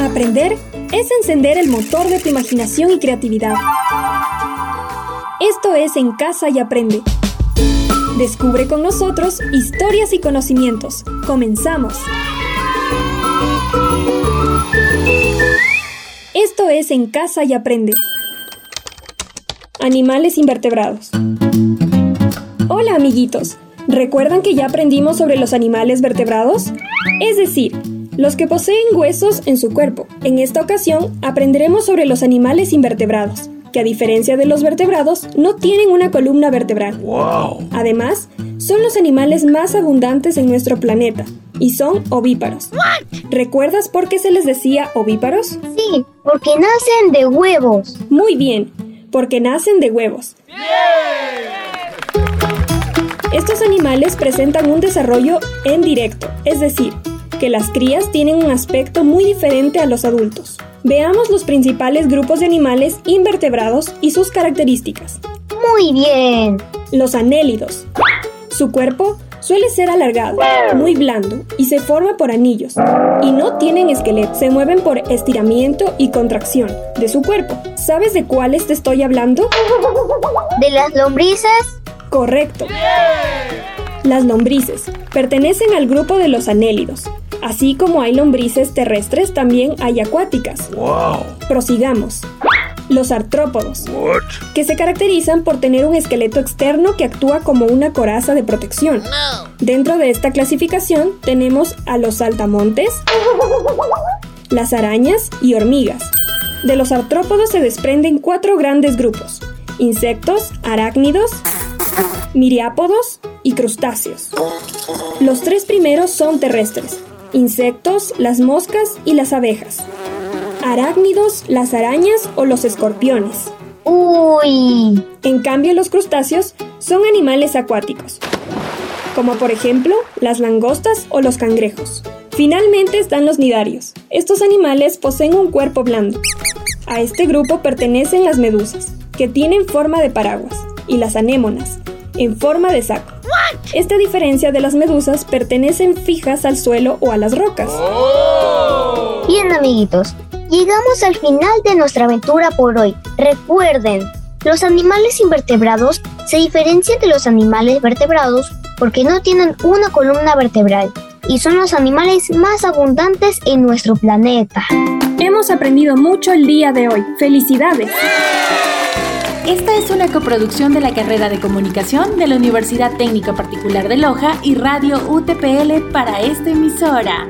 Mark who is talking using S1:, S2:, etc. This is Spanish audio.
S1: Aprender es encender el motor de tu imaginación y creatividad. Esto es En Casa y Aprende. Descubre con nosotros historias y conocimientos. Comenzamos. Esto es En Casa y Aprende. Animales invertebrados. Hola amiguitos, ¿recuerdan que ya aprendimos sobre los animales vertebrados? Es decir, los que poseen huesos en su cuerpo. En esta ocasión aprenderemos sobre los animales invertebrados, que a diferencia de los vertebrados no tienen una columna vertebral. Además, son los animales más abundantes en nuestro planeta y son ovíparos. ¿Recuerdas por qué se les decía ovíparos?
S2: Sí, porque nacen de huevos.
S1: Muy bien, porque nacen de huevos. Estos animales presentan un desarrollo en directo, es decir, que las crías tienen un aspecto muy diferente a los adultos. Veamos los principales grupos de animales invertebrados y sus características.
S2: Muy bien.
S1: Los anélidos. Su cuerpo suele ser alargado, muy blando y se forma por anillos. Y no tienen esqueleto, se mueven por estiramiento y contracción de su cuerpo. ¿Sabes de cuáles te estoy hablando?
S2: ¿De las lombrices?
S1: Correcto. Las lombrices pertenecen al grupo de los anélidos. Así como hay lombrices terrestres, también hay acuáticas. Prosigamos. Los artrópodos, que se caracterizan por tener un esqueleto externo que actúa como una coraza de protección. Dentro de esta clasificación tenemos a los saltamontes, las arañas y hormigas. De los artrópodos se desprenden cuatro grandes grupos: insectos, arácnidos, miriápodos y crustáceos. Los tres primeros son terrestres, insectos, las moscas y las abejas. Arácnidos, las arañas o los escorpiones.
S2: Uy.
S1: En cambio, los crustáceos son animales acuáticos, como por ejemplo las langostas o los cangrejos. Finalmente están los nidarios. Estos animales poseen un cuerpo blando. A este grupo pertenecen las medusas, que tienen forma de paraguas, y las anémonas, en forma de saco. Esta diferencia de las medusas pertenecen fijas al suelo o a las rocas.
S2: Bien amiguitos, llegamos al final de nuestra aventura por hoy. Recuerden, los animales invertebrados se diferencian de los animales vertebrados porque no tienen una columna vertebral y son los animales más abundantes en nuestro planeta.
S1: Hemos aprendido mucho el día de hoy. ¡Felicidades!
S3: Esta es una coproducción de la carrera de comunicación de la Universidad Técnica Particular de Loja y Radio UTPL para esta emisora.